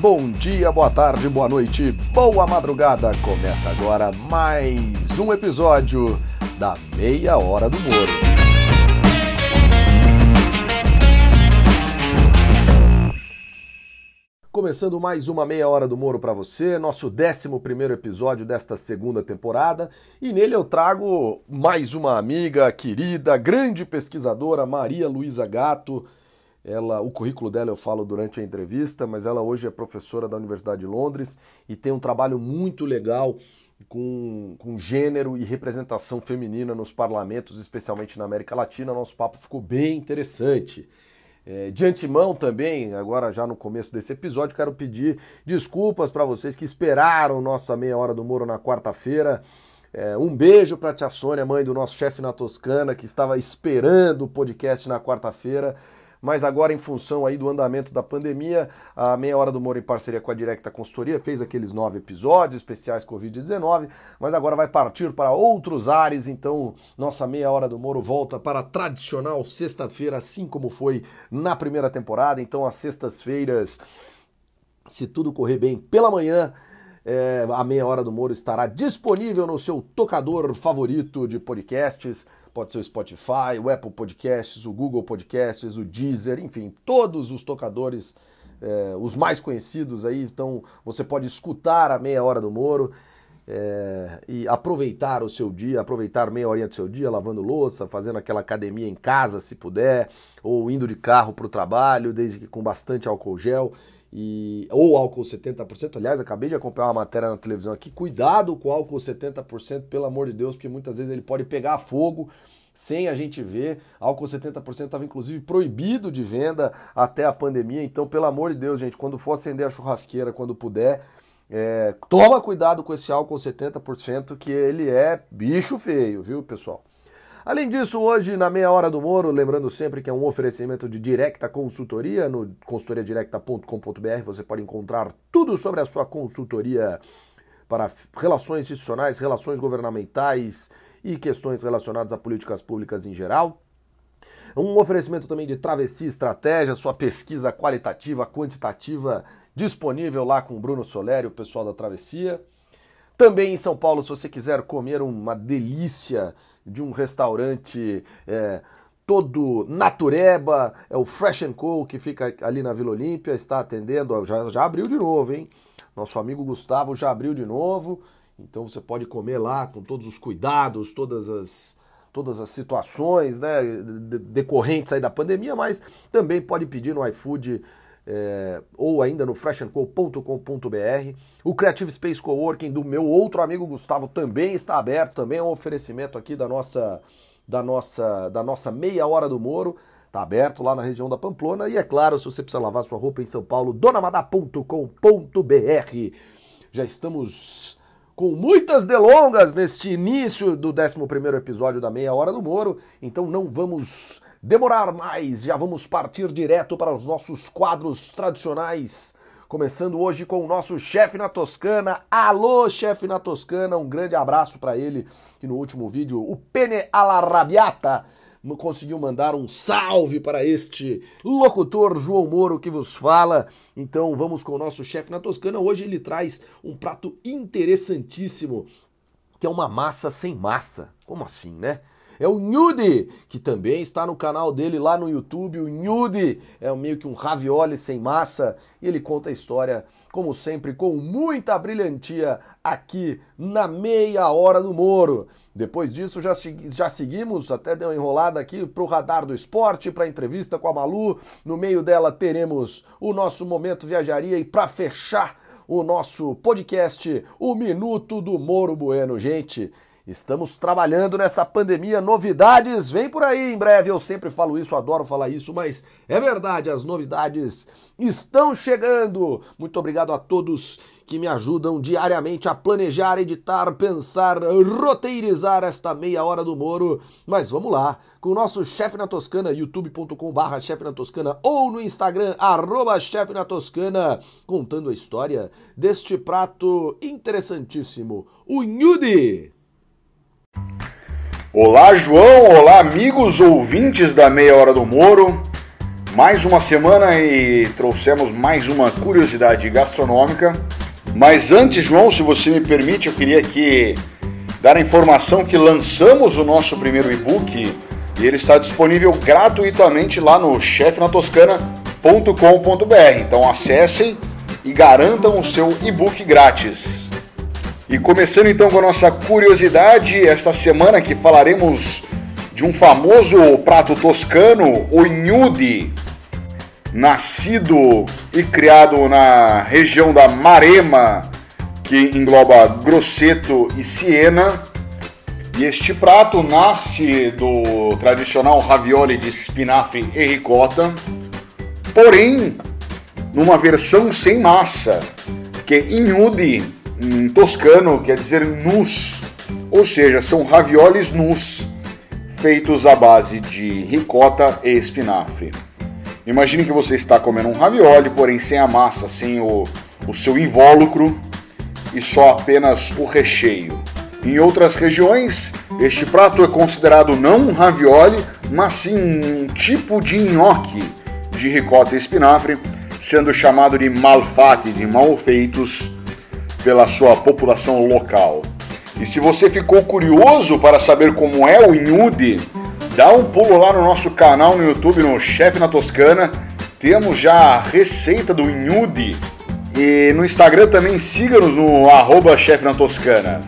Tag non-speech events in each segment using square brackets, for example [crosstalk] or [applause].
bom dia, boa tarde, boa noite, boa madrugada. Começa agora mais um episódio da Meia Hora do Moro. Começando mais uma meia hora do Moro para você, nosso 11 episódio desta segunda temporada, e nele eu trago mais uma amiga querida, grande pesquisadora, Maria Luísa Gato. Ela, o currículo dela eu falo durante a entrevista, mas ela hoje é professora da Universidade de Londres e tem um trabalho muito legal com, com gênero e representação feminina nos parlamentos, especialmente na América Latina. Nosso papo ficou bem interessante. É, de antemão também, agora já no começo desse episódio, quero pedir desculpas para vocês que esperaram nossa meia hora do Moro na quarta-feira. É, um beijo para a tia Sônia, mãe do nosso chefe na Toscana, que estava esperando o podcast na quarta-feira mas agora em função aí do andamento da pandemia, a Meia Hora do Moro em parceria com a Directa Consultoria fez aqueles nove episódios especiais Covid-19, mas agora vai partir para outros ares, então nossa Meia Hora do Moro volta para a tradicional sexta-feira, assim como foi na primeira temporada, então as sextas-feiras, se tudo correr bem, pela manhã, é, a meia hora do Moro estará disponível no seu tocador favorito de podcasts pode ser o Spotify, o Apple Podcasts, o Google Podcasts, o Deezer, enfim, todos os tocadores, é, os mais conhecidos aí, então você pode escutar a meia hora do Moro. É, e aproveitar o seu dia, aproveitar meia horinha do seu dia lavando louça, fazendo aquela academia em casa, se puder, ou indo de carro para o trabalho, desde que com bastante álcool gel e ou álcool 70%. Aliás, acabei de acompanhar uma matéria na televisão aqui. Cuidado com o álcool 70%, pelo amor de Deus, porque muitas vezes ele pode pegar fogo sem a gente ver. Álcool 70% estava inclusive proibido de venda até a pandemia. Então, pelo amor de Deus, gente, quando for acender a churrasqueira, quando puder, é, toma cuidado com esse álcool 70%, que ele é bicho feio, viu, pessoal? Além disso, hoje na meia hora do Moro, lembrando sempre que é um oferecimento de Directa Consultoria, no consultoriadirecta.com.br você pode encontrar tudo sobre a sua consultoria para relações institucionais, relações governamentais e questões relacionadas a políticas públicas em geral. Um oferecimento também de Travessia Estratégia, sua pesquisa qualitativa, quantitativa, disponível lá com o Bruno Soleri, o pessoal da Travessia. Também em São Paulo, se você quiser comer uma delícia de um restaurante é, todo natureba, é o Fresh Co, que fica ali na Vila Olímpia, está atendendo, já, já abriu de novo, hein? Nosso amigo Gustavo já abriu de novo, então você pode comer lá com todos os cuidados, todas as todas as situações né, decorrentes aí da pandemia, mas também pode pedir no iFood é, ou ainda no freshandco.com.br. O Creative Space Coworking do meu outro amigo Gustavo também está aberto, também é um oferecimento aqui da nossa da nossa da nossa meia hora do Moro. Está aberto lá na região da Pamplona e é claro, se você precisa lavar sua roupa em São Paulo, donamada.com.br. Já estamos com muitas delongas neste início do 11 episódio da Meia Hora do Moro, então não vamos demorar mais, já vamos partir direto para os nossos quadros tradicionais. Começando hoje com o nosso chefe na Toscana. Alô, chefe na Toscana, um grande abraço para ele, que no último vídeo, o Pene Alarrabiata, conseguiu mandar um salve para este locutor João Moro que vos fala. Então vamos com o nosso chefe na Toscana. Hoje ele traz um prato interessantíssimo, que é uma massa sem massa. Como assim, né? É o Nude, que também está no canal dele lá no YouTube. O Nude é meio que um ravioli sem massa e ele conta a história, como sempre, com muita brilhantia aqui na meia hora do Moro. Depois disso, já, já seguimos, até deu uma enrolada aqui para o Radar do Esporte, para a entrevista com a Malu. No meio dela teremos o nosso Momento Viajaria e para fechar o nosso podcast, o Minuto do Moro Bueno. Gente, Estamos trabalhando nessa pandemia, novidades vem por aí em breve. Eu sempre falo isso, adoro falar isso, mas é verdade, as novidades estão chegando. Muito obrigado a todos que me ajudam diariamente a planejar, editar, pensar, roteirizar esta meia hora do Moro. Mas vamos lá, com o nosso chefe na Toscana, youtube.com/barra chefe na Toscana ou no Instagram, arroba chefe na Toscana, contando a história deste prato interessantíssimo, o Nhude. Olá, João. Olá, amigos ouvintes da Meia Hora do Moro. mais uma semana e trouxemos mais uma curiosidade gastronômica. Mas antes, João, se você me permite, eu queria aqui dar a informação que lançamos o nosso primeiro e-book e ele está disponível gratuitamente lá no chefnatoscana.com.br. Então acessem e garantam o seu e-book grátis. E começando então com a nossa curiosidade, esta semana que falaremos de um famoso prato toscano, o gnudi, nascido e criado na região da Marema, que engloba Grosseto e Siena. E este prato nasce do tradicional ravioli de espinafre e ricota, porém numa versão sem massa, que gnudi em toscano quer dizer nus, ou seja, são raviolis nus feitos à base de ricota e espinafre. Imagine que você está comendo um ravioli, porém sem a massa, sem o, o seu invólucro e só apenas o recheio. Em outras regiões, este prato é considerado não um ravioli, mas sim um tipo de nhoque de ricota e espinafre, sendo chamado de malfatti, de mal feitos, pela sua população local. E se você ficou curioso para saber como é o Inhude, dá um pulo lá no nosso canal no YouTube, no Chefe na Toscana. Temos já a receita do Inhude. E no Instagram também siga-nos no arroba Chefe na Toscana.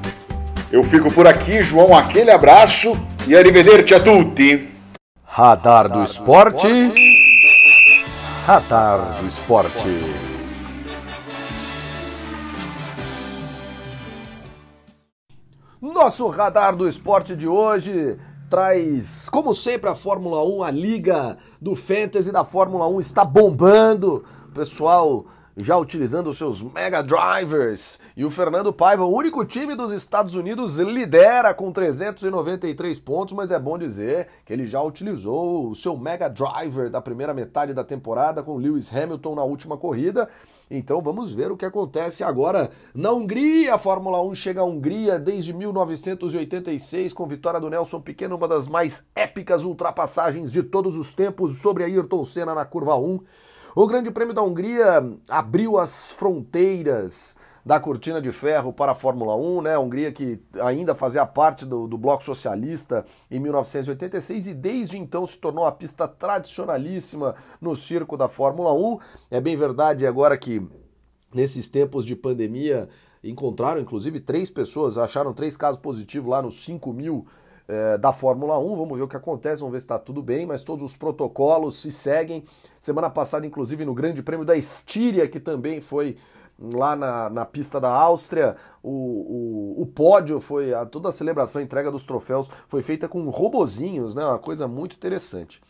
Eu fico por aqui, João, aquele abraço e arrivederci a tutti. Radar do Esporte. Radar do Esporte. Nosso radar do esporte de hoje traz, como sempre, a Fórmula 1, a liga do Fantasy da Fórmula 1 está bombando. O pessoal já utilizando os seus Mega Drivers. E o Fernando Paiva, o único time dos Estados Unidos, lidera com 393 pontos, mas é bom dizer que ele já utilizou o seu Mega Driver da primeira metade da temporada com Lewis Hamilton na última corrida. Então vamos ver o que acontece agora na Hungria. A Fórmula 1 chega à Hungria desde 1986 com vitória do Nelson Pequeno, uma das mais épicas ultrapassagens de todos os tempos sobre Ayrton Senna na curva 1. O Grande Prêmio da Hungria abriu as fronteiras da cortina de ferro para a Fórmula 1, né? A Hungria que ainda fazia parte do, do bloco socialista em 1986 e desde então se tornou a pista tradicionalíssima no circo da Fórmula 1. É bem verdade agora que nesses tempos de pandemia encontraram inclusive três pessoas, acharam três casos positivos lá nos 5 mil é, da Fórmula 1. Vamos ver o que acontece, vamos ver se está tudo bem, mas todos os protocolos se seguem. Semana passada, inclusive, no Grande Prêmio da Estíria, que também foi lá na, na pista da Áustria, o, o, o pódio foi, a, toda a celebração, a entrega dos troféus foi feita com robozinhos, né? Uma coisa muito interessante.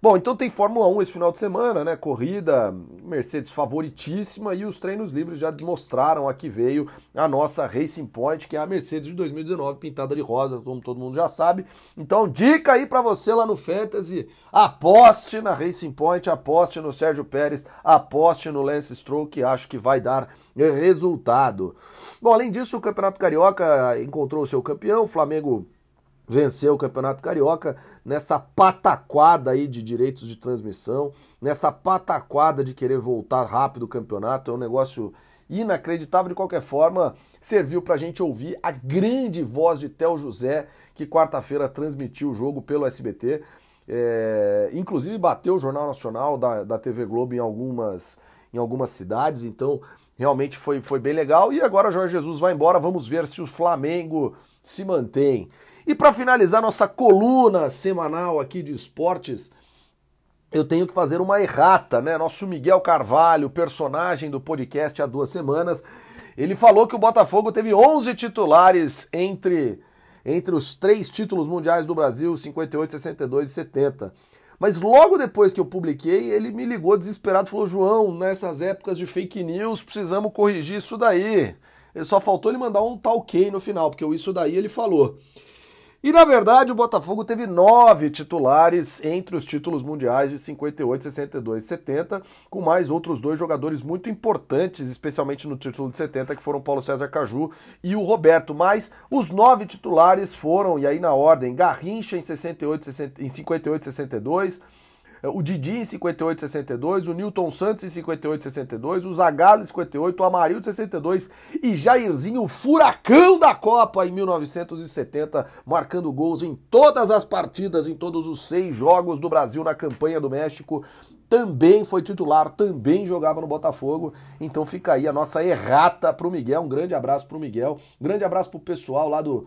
Bom, então tem Fórmula 1 esse final de semana, né? Corrida Mercedes favoritíssima e os treinos livres já mostraram a que veio a nossa Racing Point, que é a Mercedes de 2019 pintada de rosa, como todo mundo já sabe. Então, dica aí para você lá no Fantasy, aposte na Racing Point, aposte no Sérgio Pérez, aposte no Lance Stroll, que acho que vai dar resultado. Bom, além disso, o Campeonato Carioca encontrou o seu campeão, o Flamengo venceu o Campeonato Carioca nessa pataquada aí de direitos de transmissão, nessa pataquada de querer voltar rápido o campeonato, é um negócio inacreditável. De qualquer forma, serviu para a gente ouvir a grande voz de Tel José, que quarta-feira transmitiu o jogo pelo SBT, é, inclusive bateu o Jornal Nacional da, da TV Globo em algumas, em algumas cidades, então realmente foi, foi bem legal, e agora Jorge Jesus vai embora, vamos ver se o Flamengo se mantém. E para finalizar nossa coluna semanal aqui de esportes, eu tenho que fazer uma errata, né? Nosso Miguel Carvalho, personagem do podcast há duas semanas, ele falou que o Botafogo teve 11 titulares entre, entre os três títulos mundiais do Brasil, 58, 62 e 70. Mas logo depois que eu publiquei, ele me ligou desesperado, falou: João, nessas épocas de fake news, precisamos corrigir isso daí. Ele só faltou ele mandar um tal no final, porque o isso daí ele falou. E na verdade o Botafogo teve nove titulares entre os títulos mundiais de 58, 62 e 70, com mais outros dois jogadores muito importantes, especialmente no título de 70, que foram Paulo César Caju e o Roberto. Mas os nove titulares foram, e aí na ordem, Garrincha em, 68, 60, em 58, 62, o Didi em 58 62, o Newton Santos em 58 62, o Zagallo em 58, o Amarildo em 62 e Jairzinho, o furacão da Copa em 1970, marcando gols em todas as partidas, em todos os seis jogos do Brasil na campanha do México. Também foi titular, também jogava no Botafogo. Então fica aí a nossa errata pro Miguel. Um grande abraço pro Miguel. Um grande abraço pro pessoal lá do,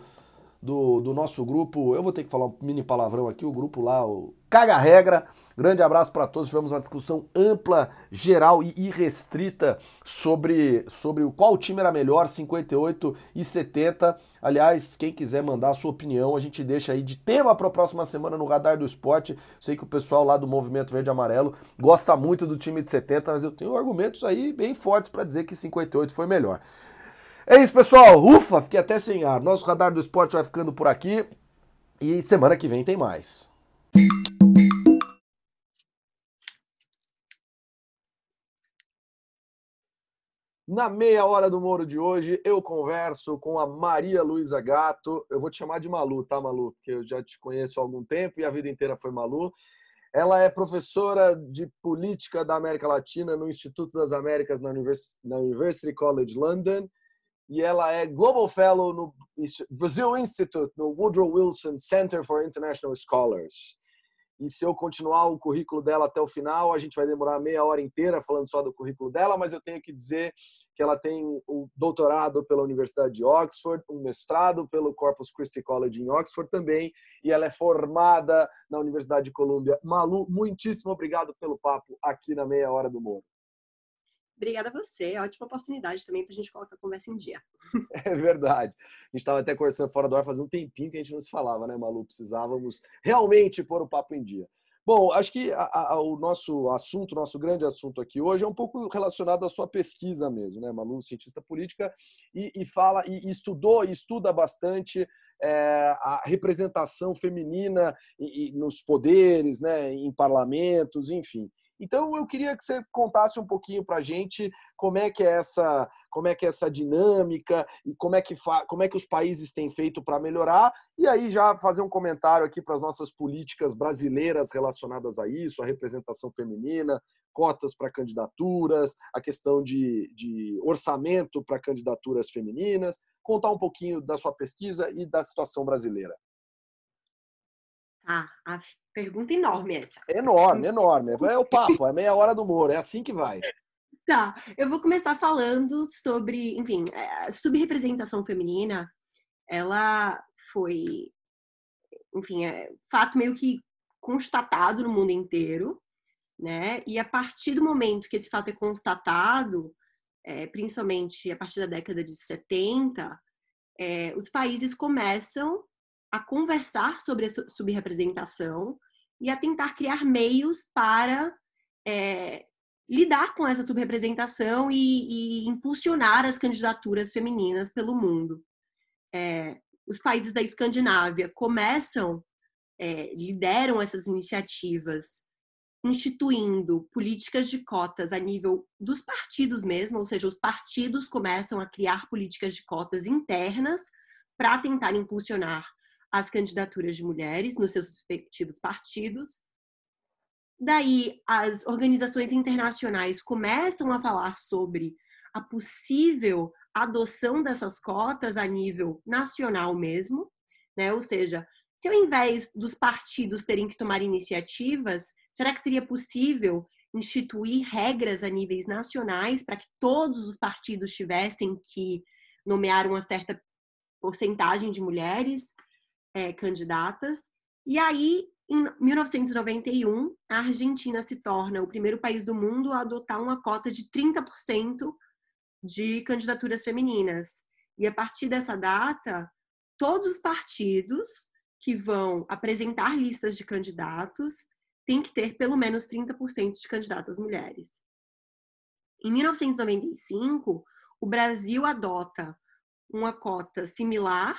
do, do, nosso grupo. Eu vou ter que falar um mini palavrão aqui, o grupo lá, o Caga Regra. Grande abraço para todos. Tivemos uma discussão ampla, geral e irrestrita sobre, sobre qual time era melhor, 58 e 70. Aliás, quem quiser mandar a sua opinião, a gente deixa aí de tema para a próxima semana no Radar do Esporte. Sei que o pessoal lá do Movimento Verde e Amarelo gosta muito do time de 70, mas eu tenho argumentos aí bem fortes para dizer que 58 foi melhor. É isso, pessoal. Ufa, fiquei até sem ar. Nosso radar do esporte vai ficando por aqui. E semana que vem tem mais. Na meia hora do Moro de hoje, eu converso com a Maria Luísa Gato. Eu vou te chamar de Malu, tá, Malu? Porque eu já te conheço há algum tempo e a vida inteira foi Malu. Ela é professora de política da América Latina no Instituto das Américas na University College London e ela é Global Fellow no Brazil Institute, no Woodrow Wilson Center for International Scholars. E se eu continuar o currículo dela até o final, a gente vai demorar meia hora inteira falando só do currículo dela, mas eu tenho que dizer que ela tem o doutorado pela Universidade de Oxford, um mestrado pelo Corpus Christi College em Oxford também, e ela é formada na Universidade de Colômbia. Malu, muitíssimo obrigado pelo papo aqui na Meia Hora do Moro. Obrigada a você. Ótima oportunidade também para a gente colocar a conversa em dia. [laughs] É verdade. A gente estava até conversando fora do ar fazia um tempinho que a gente não se falava, né, Malu? Precisávamos realmente pôr o papo em dia. Bom, acho que a, a, o nosso assunto, nosso grande assunto aqui hoje é um pouco relacionado à sua pesquisa mesmo, né, Malu, cientista política, e, e fala, e, e, estudou e estuda bastante é, a representação feminina e, e nos poderes, né, em parlamentos, enfim. Então eu queria que você contasse um pouquinho para a gente como é que é essa como é que é essa dinâmica e como é que como é que os países têm feito para melhorar e aí já fazer um comentário aqui para as nossas políticas brasileiras relacionadas a isso, a representação feminina, cotas para candidaturas, a questão de, de orçamento para candidaturas femininas, contar um pouquinho da sua pesquisa e da situação brasileira. Ah, a pergunta enorme essa. Enorme, enorme. É o papo, é meia hora do humor, é assim que vai. Tá, eu vou começar falando sobre, enfim, a é, subrepresentação feminina, ela foi, enfim, é fato meio que constatado no mundo inteiro, né? E a partir do momento que esse fato é constatado, é, principalmente a partir da década de 70, é, os países começam a conversar sobre a subrepresentação e a tentar criar meios para é, lidar com essa subrepresentação e, e, impulsionar as candidaturas femininas pelo mundo. É, os países da Escandinávia começam, é, lideram essas iniciativas, instituindo políticas de cotas a nível dos partidos mesmo, ou seja, os partidos começam a criar políticas de cotas internas para tentar impulsionar as candidaturas de mulheres nos seus respectivos partidos. Daí, as organizações internacionais começam a falar sobre a possível adoção dessas cotas a nível nacional mesmo, né? Ou seja, se ao invés dos partidos terem que tomar iniciativas, será que seria possível instituir regras a níveis nacionais para que todos os partidos tivessem que nomear uma certa porcentagem de mulheres? É, candidatas. E aí, em 1991, a Argentina se torna o primeiro país do mundo a adotar uma cota de 30% de candidaturas femininas. E a partir dessa data, todos os partidos que vão apresentar listas de candidatos têm que ter pelo menos 30% de candidatas mulheres. Em 1995, o Brasil adota uma cota similar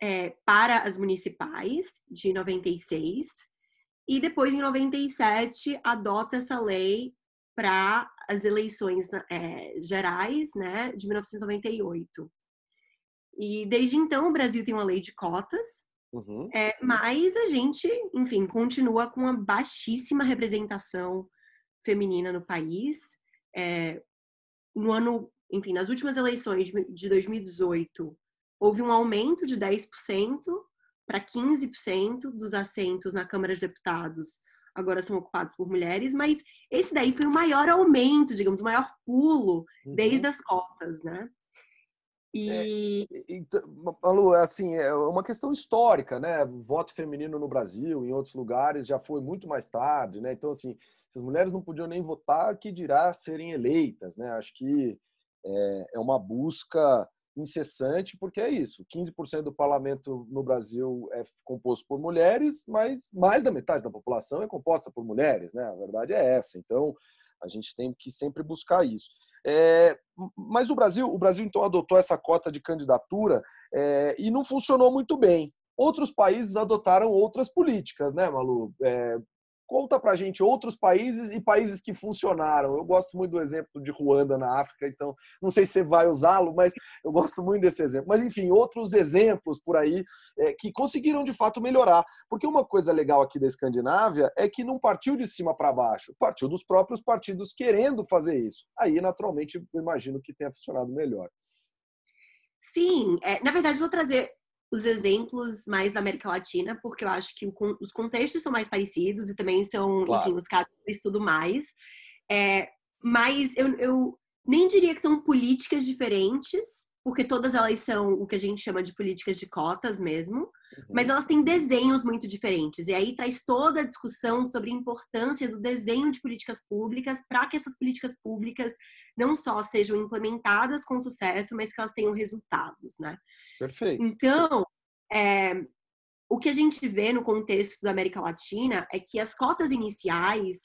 é, para as municipais, de 96, e depois, em 97, adota essa lei para as eleições é, gerais, né, de 1998. E desde então o Brasil tem uma lei de cotas, Uhum. É, mas a gente, enfim, continua com uma baixíssima representação feminina no país. É, no ano, enfim, nas últimas eleições de 2018, houve um aumento de 10% para 15% dos assentos na Câmara de Deputados agora são ocupados por mulheres, mas esse daí foi o maior aumento, digamos, o maior pulo uhum. desde as cotas, né? E... É, então, Malu, assim, é uma questão histórica, né? O voto feminino no Brasil, em outros lugares, já foi muito mais tarde, né? Então, assim, se as mulheres não podiam nem votar, que dirá serem eleitas, né? Acho que é, é uma busca incessante, porque é isso: 15% do parlamento no Brasil é composto por mulheres, mas mais da metade da população é composta por mulheres, né? A verdade é essa. Então, a gente tem que sempre buscar isso. É, mas o Brasil, o Brasil então adotou essa cota de candidatura é, e não funcionou muito bem. Outros países adotaram outras políticas, né, Malu? É, Conta pra gente outros países e países que funcionaram. Eu gosto muito do exemplo de Ruanda na África, então não sei se você vai usá-lo, mas eu gosto muito desse exemplo. Mas enfim, outros exemplos por aí é, que conseguiram de fato melhorar. Porque uma coisa legal aqui da Escandinávia é que não partiu de cima para baixo, partiu dos próprios partidos querendo fazer isso. Aí, naturalmente, imagino que tenha funcionado melhor. Sim, é, na verdade, vou trazer os exemplos mais da América Latina, porque eu acho que o, os contextos são mais parecidos e também são, claro. enfim, os casos eu estudo mais. É, mas eu, eu nem diria que são políticas diferentes, porque todas elas são o que a gente chama de políticas de cotas mesmo, uhum. mas elas têm desenhos muito diferentes. E aí traz toda a discussão sobre a importância do desenho de políticas públicas para que essas políticas públicas não só sejam implementadas com sucesso, mas que elas tenham resultados, né? Perfeito. Então, é, o que a gente vê no contexto da América Latina é que as cotas iniciais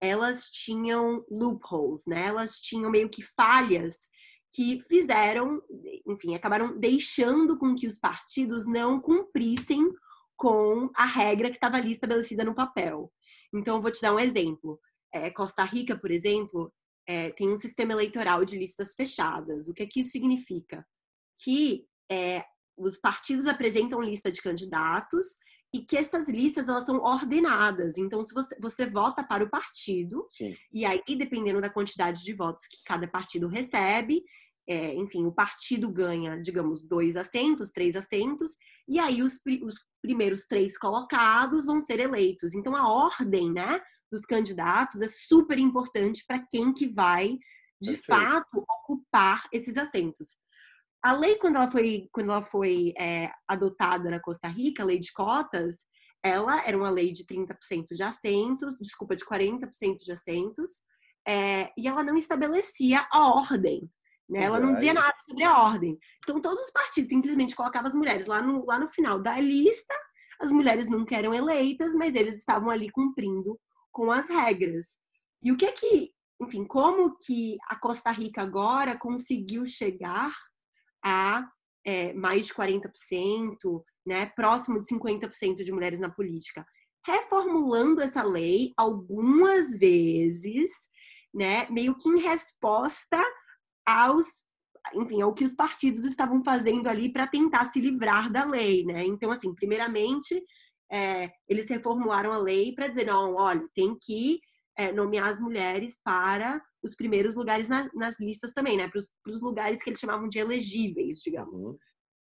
elas tinham loopholes, né? Elas tinham meio que falhas que fizeram, enfim, acabaram deixando com que os partidos não cumprissem com a regra que estava ali estabelecida no papel. Então, vou te dar um exemplo. É, Costa Rica, por exemplo, é, tem um sistema eleitoral de listas fechadas. O que, é que isso significa? Que é, os partidos apresentam lista de candidatos e que essas listas elas são ordenadas. Então, se você, você vota para o partido, Sim. e aí, dependendo da quantidade de votos que cada partido recebe, é, enfim, o partido ganha, digamos, dois assentos, três assentos, e aí os, os primeiros três colocados vão ser eleitos. Então, a ordem, né, dos candidatos é super importante para quem que vai, de Perfeito. fato, ocupar esses assentos. A lei, quando ela foi, quando ela foi é, adotada na Costa Rica, a lei de cotas, ela era uma lei de 30% de assentos, desculpa, de 40% de assentos, é, e ela não estabelecia a ordem. Né? Ela não dizia nada sobre a ordem. Então, todos os partidos simplesmente colocavam as mulheres lá no, lá no final da lista. As mulheres nunca eram eleitas, mas eles estavam ali cumprindo com as regras. E o que é que, enfim, como que a Costa Rica agora conseguiu chegar a é, mais de 40%, né, próximo de 50% de mulheres na política, reformulando essa lei algumas vezes, né, meio que em resposta aos, enfim, ao que os partidos estavam fazendo ali para tentar se livrar da lei, né? Então, assim, primeiramente, é, eles reformularam a lei para dizer, não, olha, tem que é, nomear as mulheres para os primeiros lugares na, nas listas também, né? Para os lugares que eles chamavam de elegíveis, digamos. Uhum.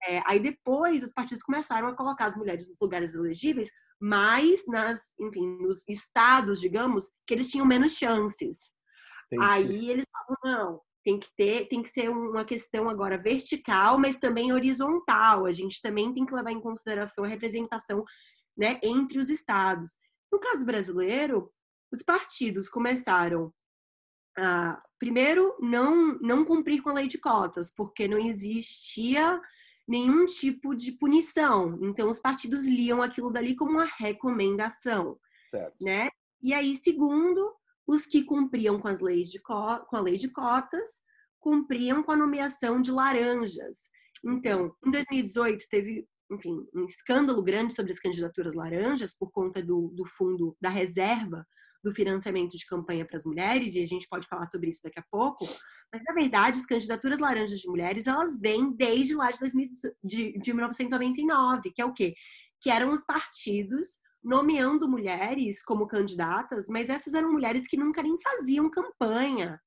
É, aí depois os partidos começaram a colocar as mulheres nos lugares elegíveis, mas nas, enfim, nos estados, digamos, que eles tinham menos chances. Entendi. Aí eles falaram, não, tem que ter, tem que ser uma questão agora vertical, mas também horizontal. A gente também tem que levar em consideração a representação, né, entre os estados. No caso brasileiro, os partidos começaram a, primeiro, não, não cumprir com a lei de cotas, porque não existia nenhum tipo de punição. Então, os partidos liam aquilo dali como uma recomendação. Certo. Né? E aí, segundo, os que cumpriam com, as leis de com a lei de cotas cumpriam com a nomeação de laranjas. Então, em 2018 teve enfim, um escândalo grande sobre as candidaturas laranjas por conta do, do fundo da reserva do financiamento de campanha para as mulheres, e a gente pode falar sobre isso daqui a pouco, mas na verdade as candidaturas laranjas de mulheres, elas vêm desde lá de, 2000, de, de 1999, que é o quê? que eram os partidos nomeando mulheres como candidatas, mas essas eram mulheres que nunca nem faziam campanha,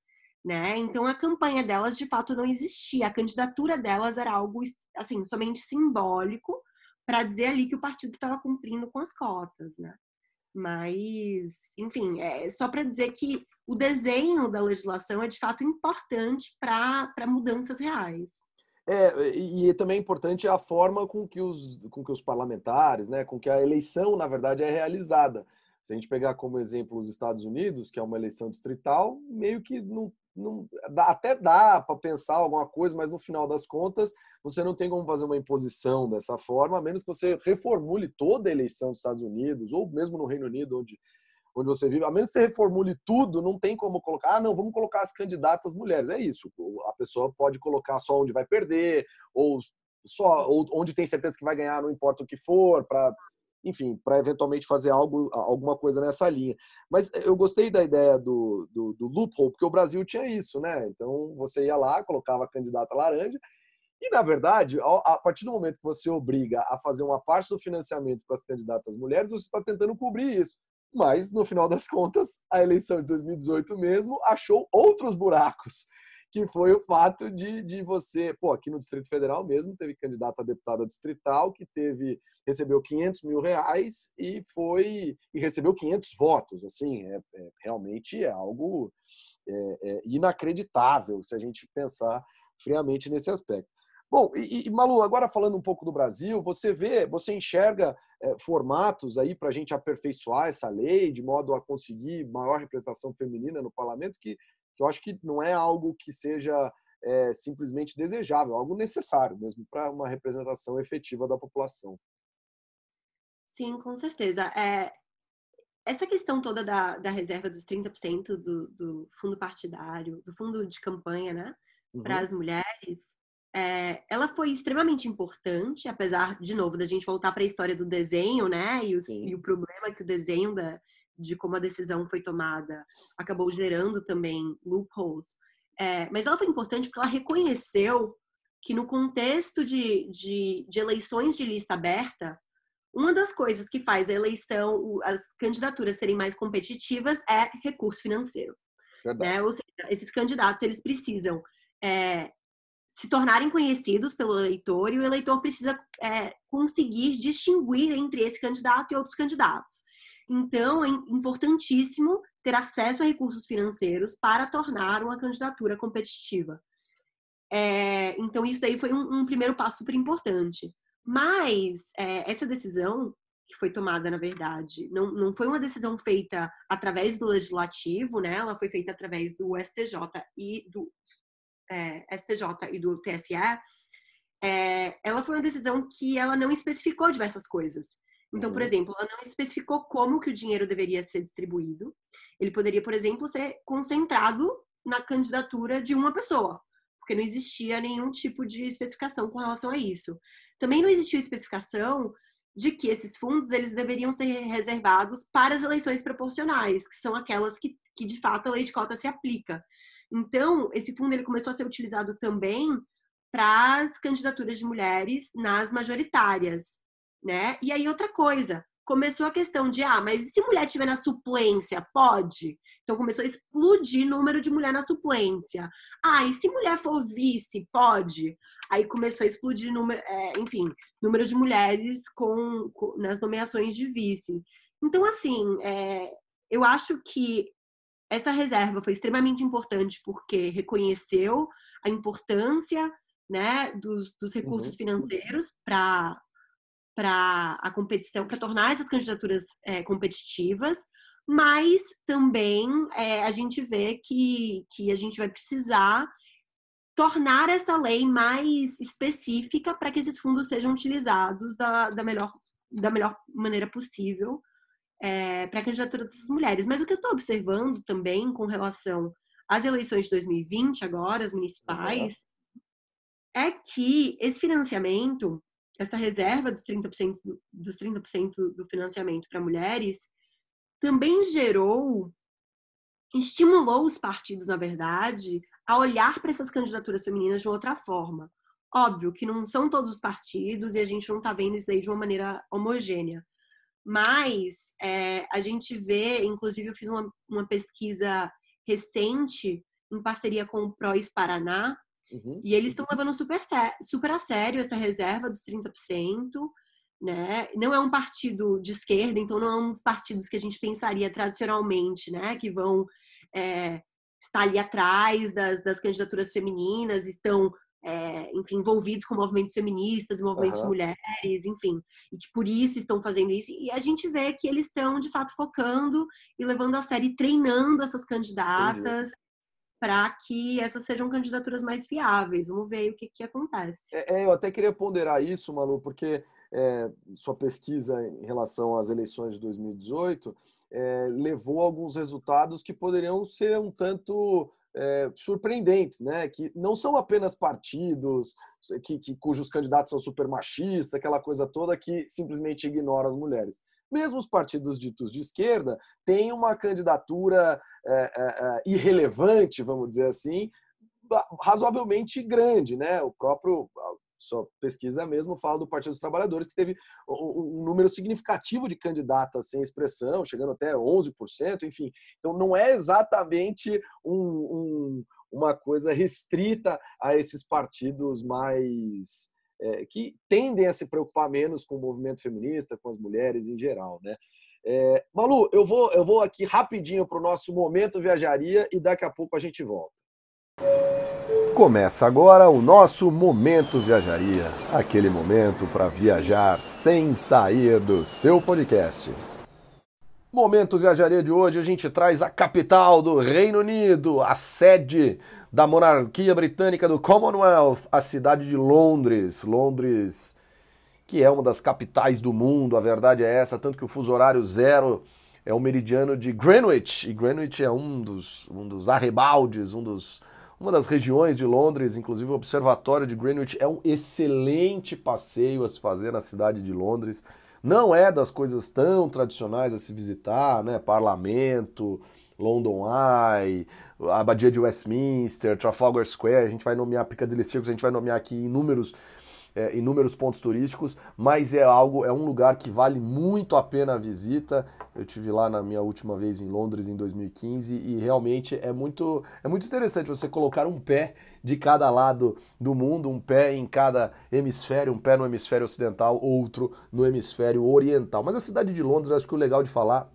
né? Então a campanha delas de fato não existia, a candidatura delas era algo assim somente simbólico para dizer ali que o partido estava cumprindo com as cotas, né? Mas, enfim, é só para dizer que o desenho da legislação é de fato importante para mudanças reais. É, e, também é importante a forma com que, os, com que os parlamentares, né, com que a eleição, na verdade, é realizada. Se a gente pegar como exemplo os Estados Unidos, que é uma eleição distrital, meio que não não, até dá para pensar alguma coisa, mas no final das contas você não tem como fazer uma imposição dessa forma, a menos que você reformule toda a eleição dos Estados Unidos, ou mesmo no Reino Unido, onde, onde você vive, a menos que você reformule tudo, não tem como colocar, ah, não, vamos colocar as candidatas mulheres. É isso, a pessoa pode colocar só onde vai perder, ou só ou onde tem certeza que vai ganhar, não importa o que for, para enfim, para eventualmente fazer algo, alguma coisa nessa linha. Mas eu gostei da ideia do, do, do, loophole, porque o Brasil tinha isso, né? Então você ia lá, colocava a candidata laranja, e na verdade, a partir do momento que você obriga a fazer uma parte do financiamento para as candidatas mulheres, você está tentando cobrir isso. Mas, no final das contas, a eleição de 2018 mesmo achou outros buracos que foi o fato de, de você, pô, aqui no Distrito Federal mesmo, teve candidato a deputada distrital que teve, recebeu 500 mil reais e foi, e recebeu 500 votos, assim, é, é realmente é algo é, é inacreditável se a gente pensar friamente nesse aspecto. Bom, e, e, Malu, agora falando um pouco do Brasil, você vê, você enxerga é, formatos aí para a gente aperfeiçoar essa lei de modo a conseguir maior representação feminina no parlamento que que eu acho que não é algo que seja é, simplesmente desejável, é algo necessário mesmo para uma representação efetiva da população. Sim, com certeza. É, essa questão toda da, da reserva dos 30% do, do fundo partidário, do fundo de campanha, né, uhum. para as mulheres, é, ela foi extremamente importante, apesar, de novo, da gente voltar para a história do desenho, né, e, os, e, o problema que o desenho da, de como a decisão foi tomada acabou gerando também loopholes. É, mas ela foi importante porque ela reconheceu que no contexto de, de, de, eleições de lista aberta, uma das coisas que faz a eleição, as candidaturas serem mais competitivas é recurso financeiro. Né? Ou seja, esses candidatos eles precisam é, se tornarem conhecidos pelo eleitor e o eleitor precisa é, conseguir distinguir entre esse candidato e outros candidatos. Então, é importantíssimo ter acesso a recursos financeiros para tornar uma candidatura competitiva. É, então, isso daí foi um, um, primeiro passo super importante. Mas é, essa decisão que foi tomada, na verdade, não, não foi uma decisão feita através do legislativo, né? Ela foi feita através do STJ e do é, STJ e do TSE. É, ela foi uma decisão que ela não especificou diversas coisas. Então, por uhum. exemplo, ela não especificou como que o dinheiro deveria ser distribuído. Ele poderia, por exemplo, ser concentrado na candidatura de uma pessoa, porque não existia nenhum tipo de especificação com relação a isso. Também não existiu especificação de que esses fundos eles deveriam ser reservados para as eleições proporcionais, que são aquelas que, que de fato a lei de cota se aplica. Então, esse fundo ele começou a ser utilizado também para as candidaturas de mulheres nas majoritárias né? E aí outra coisa, começou a questão de, ah, mas e se mulher tiver na suplência, pode? Então começou a explodir número de mulher na suplência. Ah, e se mulher for vice, pode? Aí começou a explodir, número, é, enfim, número de mulheres com, com, nas nomeações de vice. Então, assim, é, eu acho que essa reserva foi extremamente importante porque reconheceu a importância né, dos, dos recursos uhum. financeiros para para a competição, para tornar essas candidaturas é, competitivas, mas também é, a gente vê que, que a gente vai precisar tornar essa lei mais específica para que esses fundos sejam utilizados da, da, melhor, da melhor maneira possível é, para a candidatura dessas mulheres. Mas o que eu estou observando também com relação às eleições de 2020, agora, as municipais, uhum. é que esse financiamento essa reserva dos 30%, dos 30% do financiamento para mulheres também gerou, estimulou os partidos, na verdade, a olhar para essas candidaturas femininas de outra forma. Óbvio que não são todos os partidos e a gente não está vendo isso aí de uma maneira homogênea. Mas é, a gente vê, inclusive eu fiz uma, uma pesquisa recente em parceria com o PROES Paraná, uhum. e eles estão levando super, super a sério essa reserva dos 30%. Né? Não é um partido de esquerda, então não é um dos partidos que a gente pensaria tradicionalmente, né? Que vão é, estar ali atrás das, das candidaturas femininas, estão é, enfim, envolvidos com movimentos feministas, movimentos uhum. de mulheres, enfim, e que por isso estão fazendo isso. E a gente vê que eles estão, de fato, focando e levando a sério, treinando essas candidatas para que essas sejam candidaturas mais viáveis. Vamos ver o que, que acontece. É, é, eu até queria ponderar isso, Malu, porque é, sua pesquisa em relação às eleições de 2018 é, levou a alguns resultados que poderiam ser um tanto é, surpreendentes, né? Que não são apenas partidos que, que, cujos candidatos são super machistas, aquela coisa toda que simplesmente ignora as mulheres. Mesmo os partidos ditos de esquerda têm uma candidatura é, é, irrelevante, vamos dizer assim, razoavelmente grande, né? O próprio sua pesquisa mesmo fala do Partido dos Trabalhadores, que teve um número significativo de candidatas sem expressão, chegando até 11%, enfim. Então, não é exatamente um, um, uma coisa restrita a esses partidos mais. É, que tendem a se preocupar menos com o movimento feminista, com as mulheres em geral, né? É, Malu, eu vou, eu vou aqui rapidinho para o nosso momento viajaria e daqui a pouco a gente volta. Começa agora o nosso Momento Viajaria aquele momento para viajar sem sair do seu podcast. Momento Viajaria de hoje a gente traz a capital do Reino Unido, a sede da monarquia britânica do Commonwealth, a cidade de Londres. Londres, que é uma das capitais do mundo, a verdade é essa, tanto que o fuso horário zero é o meridiano de Greenwich, e Greenwich é um dos, um dos arrebaldes, um dos uma das regiões de Londres, inclusive o Observatório de Greenwich, é um excelente passeio a se fazer na cidade de Londres. Não é das coisas tão tradicionais a se visitar, né? Parlamento, London Eye, a Abadia de Westminster, Trafalgar Square, a gente vai nomear Piccadilly Circus, a gente vai nomear aqui inúmeros é, inúmeros pontos turísticos, mas é algo, é um lugar que vale muito a pena a visita. Eu tive lá na minha última vez em Londres em 2015 e realmente é muito, é muito interessante você colocar um pé de cada lado do mundo, um pé em cada hemisfério, um pé no hemisfério ocidental, outro no hemisfério oriental. Mas a cidade de Londres, acho que o legal de falar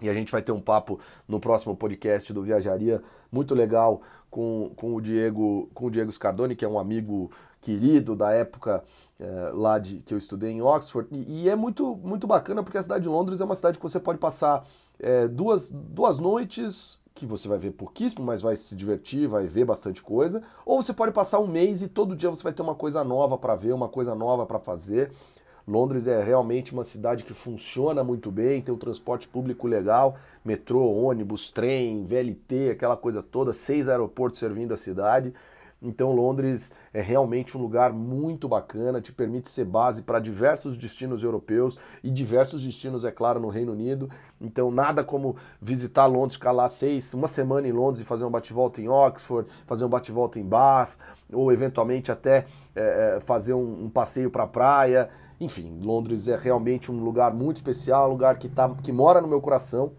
e a gente vai ter um papo no próximo podcast do Viajaria muito legal com, com o Diego com o Diego Scardoni, que é um amigo querido da época é, lá de, que eu estudei em Oxford. E, e, é muito, muito bacana porque a cidade de Londres é uma cidade que você pode passar é, duas, duas noites, que você vai ver pouquíssimo, mas vai se divertir, vai ver bastante coisa. Ou você pode passar um mês e todo dia você vai ter uma coisa nova para ver, uma coisa nova para fazer. Londres é realmente uma cidade que funciona muito bem, tem um transporte público legal, metrô, ônibus, trem, VLT, aquela coisa toda, seis aeroportos servindo a cidade. Então Londres é realmente um lugar muito bacana, te permite ser base para diversos destinos europeus e diversos destinos, é claro, no Reino Unido. Então nada como visitar Londres, ficar lá seis, uma semana em Londres e fazer um bate-volta em Oxford, fazer um bate-volta em Bath, ou eventualmente até é, fazer um, um passeio para a praia. Enfim, Londres é realmente um lugar muito especial, um lugar que, tá, que mora no meu coração.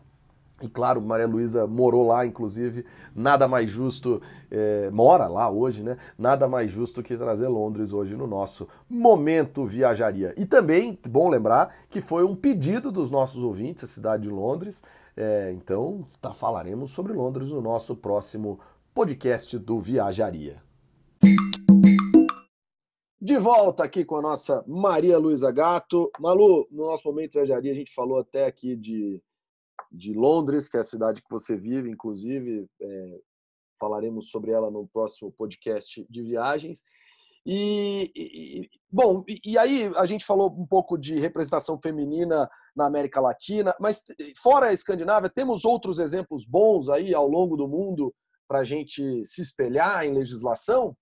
E claro, Maria Luísa morou lá, inclusive, nada mais justo, é, mora lá hoje, né? Nada mais justo que trazer Londres hoje no nosso Momento Viajaria. E também, bom lembrar, que foi um pedido dos nossos ouvintes, a cidade de Londres. É, então, tá, falaremos sobre Londres no nosso próximo podcast do Viajaria. De volta aqui com a nossa Maria Luísa Gato. Malu, no nosso Momento Viajaria, a gente falou até aqui de de Londres, que é a cidade que você vive, inclusive, é, falaremos sobre ela no próximo podcast de viagens. E, e bom, e, e, aí a gente falou um pouco de representação feminina na América Latina, mas fora a Escandinávia, temos outros exemplos bons aí ao longo do mundo para a gente se espelhar em legislação?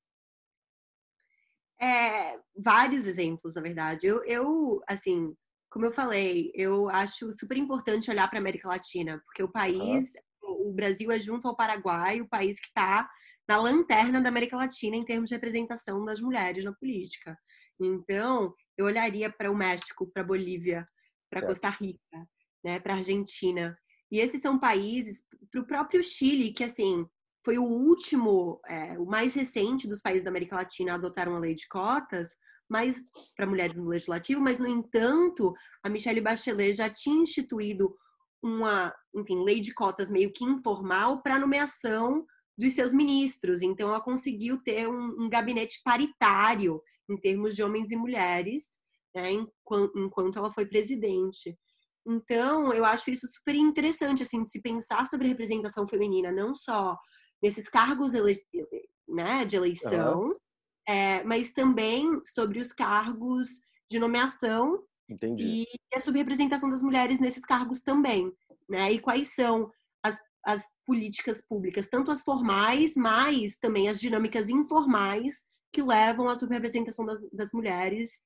É, vários exemplos, na verdade. Eu, eu assim, como eu falei, eu acho super importante olhar para a América Latina, porque o país, uhum. o Brasil é junto ao Paraguai, o país que está na lanterna da América Latina em termos de representação das mulheres na política. Então, eu olharia para o México, para a Bolívia, para Costa Rica, né, para a Argentina. E esses são países, para o próprio Chile, que assim foi o último, é, o mais recente dos países da América Latina a adotar uma lei de cotas, mas para mulheres no legislativo, mas no entanto, a Michelle Bachelet já tinha instituído uma, enfim, lei de cotas meio que informal para nomeação dos seus ministros. Então, ela conseguiu ter um, um gabinete paritário em termos de homens e mulheres, né, enquanto, enquanto ela foi presidente. Então, eu acho isso super interessante, assim, de se pensar sobre representação feminina, não só nesses cargos ele, né, de eleição, uhum. É, mas também sobre os cargos de nomeação Entendi. e a subrepresentação das mulheres nesses cargos também, né? E quais são as, as políticas públicas, tanto as formais, mas também as dinâmicas informais que levam à subrepresentação das, das mulheres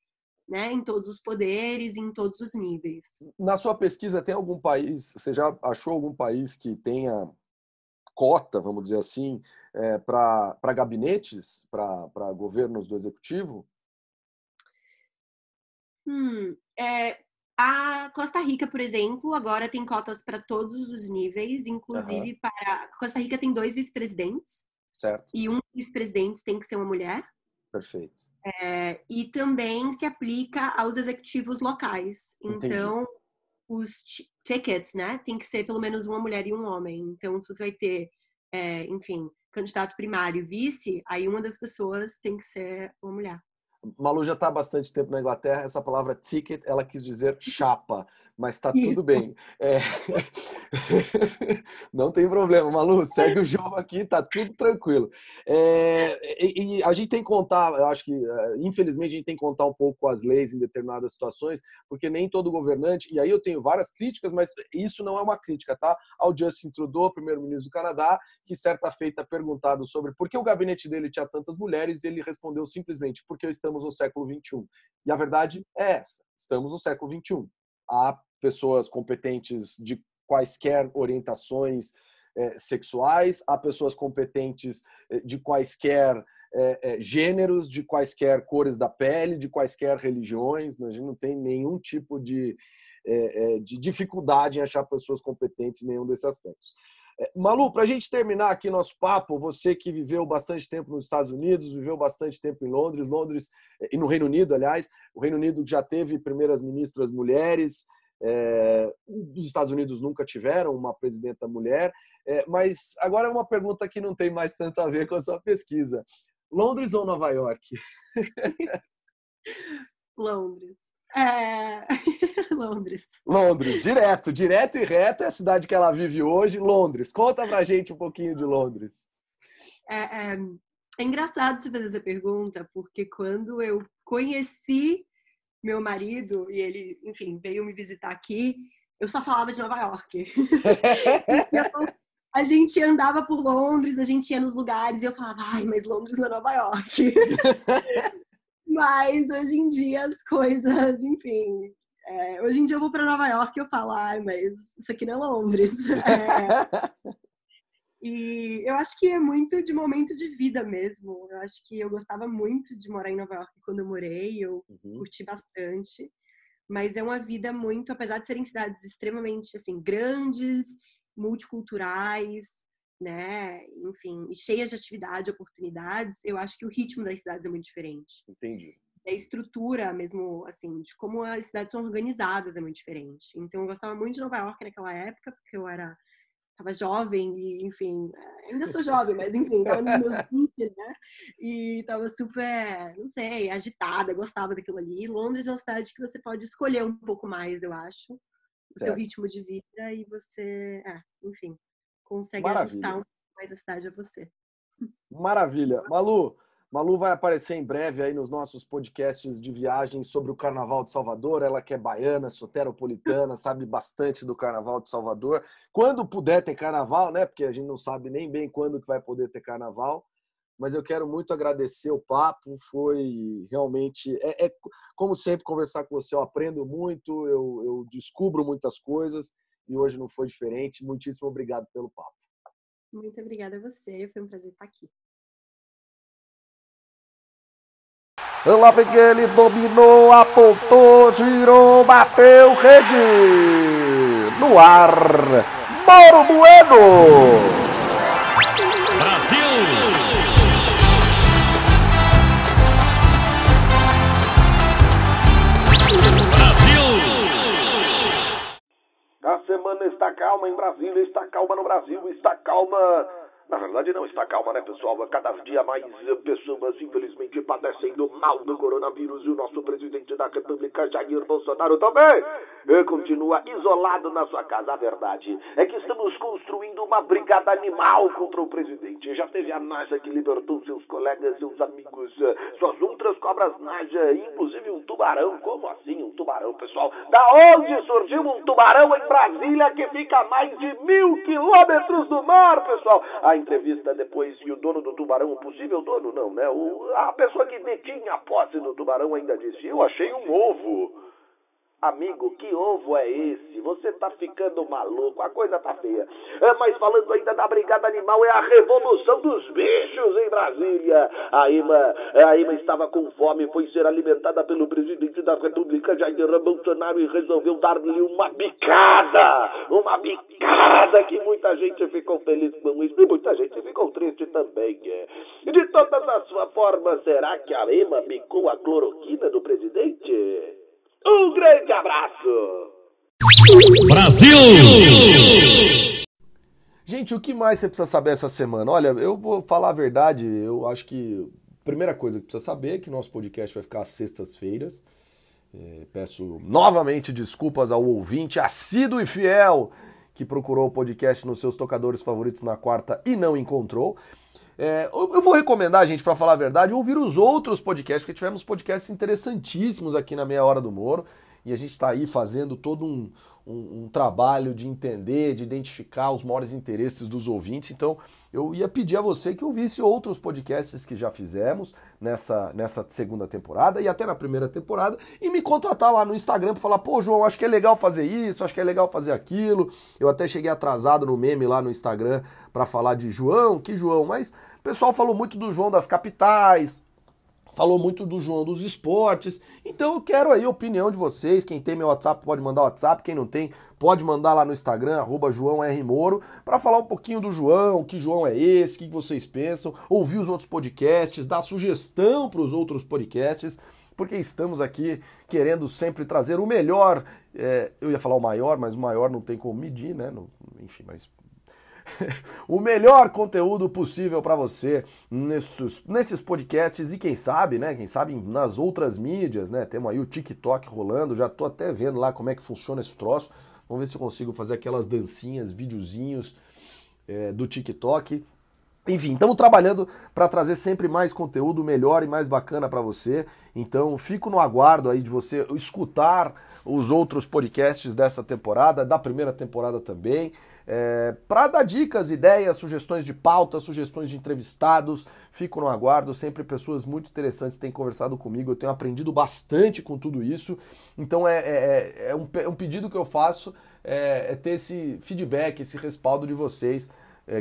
né, em todos os poderes, em todos os níveis. Na sua pesquisa, tem algum país, você já achou algum país que tenha cota, vamos dizer assim, é, para gabinetes, para governos do executivo? Hum, é, a Costa Rica, por exemplo, agora tem cotas para todos os níveis, inclusive uhum. para. Costa Rica tem dois vice-presidentes. Certo. E um dos vice-presidentes tem que ser uma mulher. Perfeito. É, e também se aplica aos executivos locais. Entendi. Então, os tickets, né, tem que ser pelo menos uma mulher e um homem. Então, se você vai ter, é, enfim, candidato primário e vice, aí uma das pessoas tem que ser uma mulher. Malu já está há bastante tempo na Inglaterra. Essa palavra ticket, ela quis dizer [laughs] chapa, mas está tudo bem. É... [laughs] Não tem problema, Malu. Segue o jogo aqui, tá tudo tranquilo. É... E, e, a gente tem que contar, eu acho que, é, infelizmente, a gente tem que contar um pouco com as leis em determinadas situações, porque nem todo governante, e aí eu tenho várias críticas, mas isso não é uma crítica, tá? Ao Justin Trudeau, primeiro-ministro do Canadá, que certa feita perguntado sobre por que o gabinete dele tinha tantas mulheres, e ele respondeu simplesmente porque estamos no século XXI. E a verdade é essa: estamos no século XXI. Há pessoas competentes de quaisquer orientações é, sexuais, há pessoas competentes eh, de quaisquer é, é, gêneros, de quaisquer cores da pele, de quaisquer religiões. A gente não tem nenhum tipo de, de dificuldade em achar pessoas competentes em nenhum desses aspectos. Malu, para a gente terminar aqui nosso papo, você que viveu bastante tempo nos Estados Unidos, viveu bastante tempo em Londres, Londres e no Reino Unido, aliás, o Reino Unido já teve primeiras ministras mulheres, é, os Estados Unidos nunca tiveram uma presidenta mulher, é, mas agora é uma pergunta que não tem mais tanto a ver com a sua pesquisa. Londres ou Nova York? [laughs] Londres. É... [laughs] Londres. Londres, direto, direto e reto é a cidade que ela vive hoje, Londres. Conta pra gente um pouquinho de Londres. É, é, é engraçado você fazer essa pergunta, porque quando eu conheci meu marido, e ele, enfim, veio me visitar aqui, eu só falava de Nova York. [laughs] então, a gente andava por Londres, a gente ia nos lugares e eu falava, ai, mas Londres não é Nova York. [laughs] mas hoje em dia as coisas, enfim. É, hoje em dia eu vou para Nova York e eu falo, ai, mas isso aqui não é Londres. [laughs] É, e eu acho que é muito de momento de vida mesmo. Eu acho que eu gostava muito de morar em Nova York quando eu morei, eu uhum. curti bastante. Mas é uma vida muito, apesar de serem cidades extremamente assim grandes, multiculturais, né, enfim, e cheias de atividade, oportunidades, eu acho que o ritmo das cidades é muito diferente. Entendi. A estrutura mesmo, assim, de como as cidades são organizadas é muito diferente. Então eu gostava muito de Nova York naquela época, porque eu era tava jovem e, enfim, ainda sou jovem, mas enfim, tava nos meus [laughs] 20, né? E tava super, não sei, agitada, gostava daquilo ali. Londres é uma cidade que você pode escolher um pouco mais, eu acho, o certo. seu ritmo de vida e você, é, enfim, consegue Maravilha. ajustar um pouco mais a cidade a você. Maravilha. [laughs] Malu, Malu vai aparecer em breve aí nos nossos podcasts de viagem sobre o Carnaval de Salvador. Ela que é baiana, soteropolitana, [laughs] sabe bastante do Carnaval de Salvador. Quando puder ter Carnaval, né? Porque a gente não sabe nem bem quando que vai poder ter Carnaval. Mas eu quero muito agradecer o papo. Foi realmente, é, é como sempre conversar com você. Eu aprendo muito, eu, eu descubro muitas coisas e hoje não foi diferente. Muitíssimo obrigado pelo papo. Muito obrigada a você, foi um prazer estar aqui. Lá vem ele, dominou, apontou, girou, bateu, rede! No ar, Mauro Bueno! Semana está calma em Brasília, está calma no Brasil, está calma na verdade, não está calma, né, pessoal? Cada dia mais pessoas, infelizmente, padecendo mal do coronavírus e o nosso presidente da República, Jair Bolsonaro, também continua isolado na sua casa. A verdade é que estamos construindo uma brigada animal contra o presidente. Já teve a Naja que libertou seus colegas, seus amigos, suas outras cobras Naja, inclusive um tubarão. Como assim um tubarão, pessoal? Da onde surgiu um tubarão em Brasília que fica a mais de mil quilômetros do mar, pessoal? A entrevista depois e o dono do tubarão, o possível dono, não, né? O, a pessoa que detinha a posse do tubarão ainda disse: Eu achei um ovo. Amigo, que ovo é esse? Você tá ficando maluco, a coisa tá feia. É, mas falando ainda da brigada animal, é a revolução dos bichos em Brasília. A Ima, a Ima estava com fome, foi ser alimentada pelo presidente da República, Jair Bolsonaro, e resolveu dar-lhe uma bicada. Uma bicada que muita gente ficou feliz com isso e muita gente ficou triste também. É. De todas as formas, será que a Ima bicou a cloroquina do presidente? Um grande abraço! Brasil! Gente, o que mais você precisa saber essa semana? Olha, eu vou falar a verdade, eu acho que a primeira coisa que precisa saber é que nosso podcast vai ficar às sextas-feiras. É, peço novamente desculpas ao ouvinte assíduo e fiel que procurou o podcast nos seus tocadores favoritos na quarta e não encontrou. É, eu vou recomendar, gente, para falar a verdade, ouvir os outros podcasts, porque tivemos podcasts interessantíssimos aqui na Meia Hora do Moro. E a gente está aí fazendo todo um, um, um, trabalho de entender, de identificar os maiores interesses dos ouvintes. Então, eu ia pedir a você que ouvisse outros podcasts que já fizemos nessa, nessa segunda temporada e até na primeira temporada e me contratar lá no Instagram para falar: pô, João, acho que é legal fazer isso, acho que é legal fazer aquilo. Eu até cheguei atrasado no meme lá no Instagram para falar de João, que João, mas o pessoal falou muito do João das capitais, falou muito do João dos esportes. Então eu quero aí a opinião de vocês. Quem tem meu WhatsApp pode mandar WhatsApp, quem não tem pode mandar lá no Instagram, arroba João R. Moro, para falar um pouquinho do João, que João é esse, o que vocês pensam, ouvir os outros podcasts, dar sugestão para os outros podcasts, porque estamos aqui querendo sempre trazer o melhor. É, eu ia falar o maior, mas o maior não tem como medir, né? enfim, mas [laughs] o melhor conteúdo possível para você nesses, nesses podcasts e quem sabe, né? Quem sabe nas outras mídias, né? Temos aí o TikTok rolando, já tô até vendo lá como é que funciona esse troço. Vamos ver se eu consigo fazer aquelas dancinhas, videozinhos é, do TikTok. Enfim, estamos trabalhando para trazer sempre mais conteúdo melhor e mais bacana para você. Então, fico no aguardo aí de você escutar os outros podcasts dessa temporada, da primeira temporada também. É, para dar dicas, ideias, sugestões de pauta, sugestões de entrevistados, fico no aguardo. Sempre pessoas muito interessantes têm conversado comigo, eu tenho aprendido bastante com tudo isso. Então é, é, é, é um, é um, pedido que eu faço é, é, ter esse feedback, esse respaldo de vocês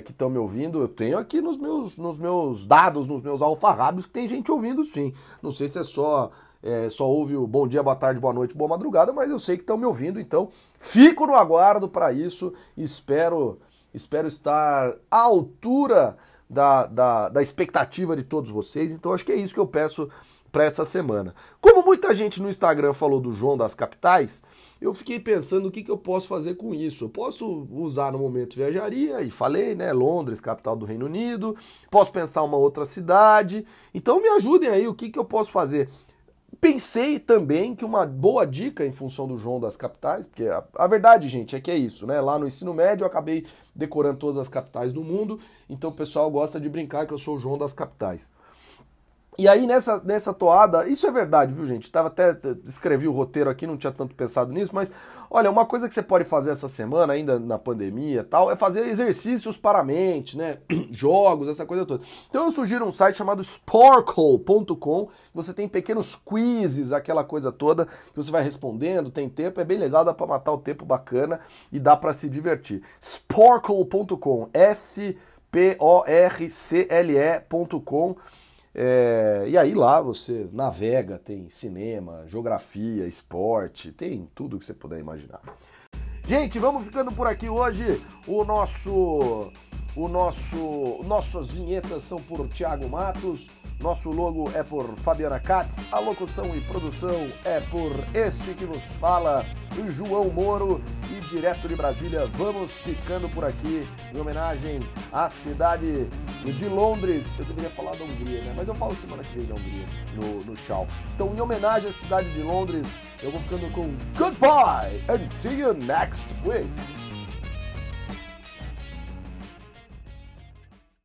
que estão me ouvindo. Eu tenho aqui nos meus, nos meus dados, nos meus alfarrábios, que tem gente ouvindo sim. Não sei se é só é, só ouve o bom dia, boa tarde, boa noite, boa madrugada, mas eu sei que estão me ouvindo, então fico no aguardo para isso. Espero, espero estar à altura da, da, da expectativa de todos vocês. Então acho que é isso que eu peço para essa semana. Como muita gente no Instagram falou do João das Capitais, eu fiquei pensando o que, que eu posso fazer com isso. Eu posso usar no momento viajaria, e falei, né? Londres, capital do Reino Unido. Posso pensar uma outra cidade. Então me ajudem aí, o que, que eu posso fazer? Pensei também que uma boa dica em função do João das capitais, porque a, a, verdade, gente, é que é isso, né? Lá no ensino médio eu acabei decorando todas as capitais do mundo, então o pessoal gosta de brincar que eu sou o João das capitais. E aí nessa, nessa toada, isso é verdade, viu, gente? Tava até escrevi o roteiro aqui, não tinha tanto pensado nisso, mas olha, uma coisa que você pode fazer essa semana, ainda na pandemia tal, é fazer exercícios para a mente, né? [clears throat] Jogos, essa coisa toda. Então eu sugiro um site chamado Sporkle.com. Você tem pequenos quizzes, aquela coisa toda, que você vai respondendo, tem tempo, é bem legal, dá para matar o tempo bacana e dá para se divertir. Sporkle.com, S É, e aí lá você navega, tem cinema, geografia, esporte, tem tudo que você puder imaginar. Gente, vamos ficando por aqui hoje. O nosso o nosso nossas vinhetas são por Thiago Matos. Nosso logo é por Fabiana Katz, a locução e produção é por este que vos fala, João Moro, e direto de Brasília, vamos ficando por aqui em homenagem à cidade de Londres. Eu deveria falar da Hungria, né? Mas eu falo semana que vem da Hungria, no, no tchau. Então, em homenagem à cidade de Londres, eu vou ficando com goodbye and see you next week.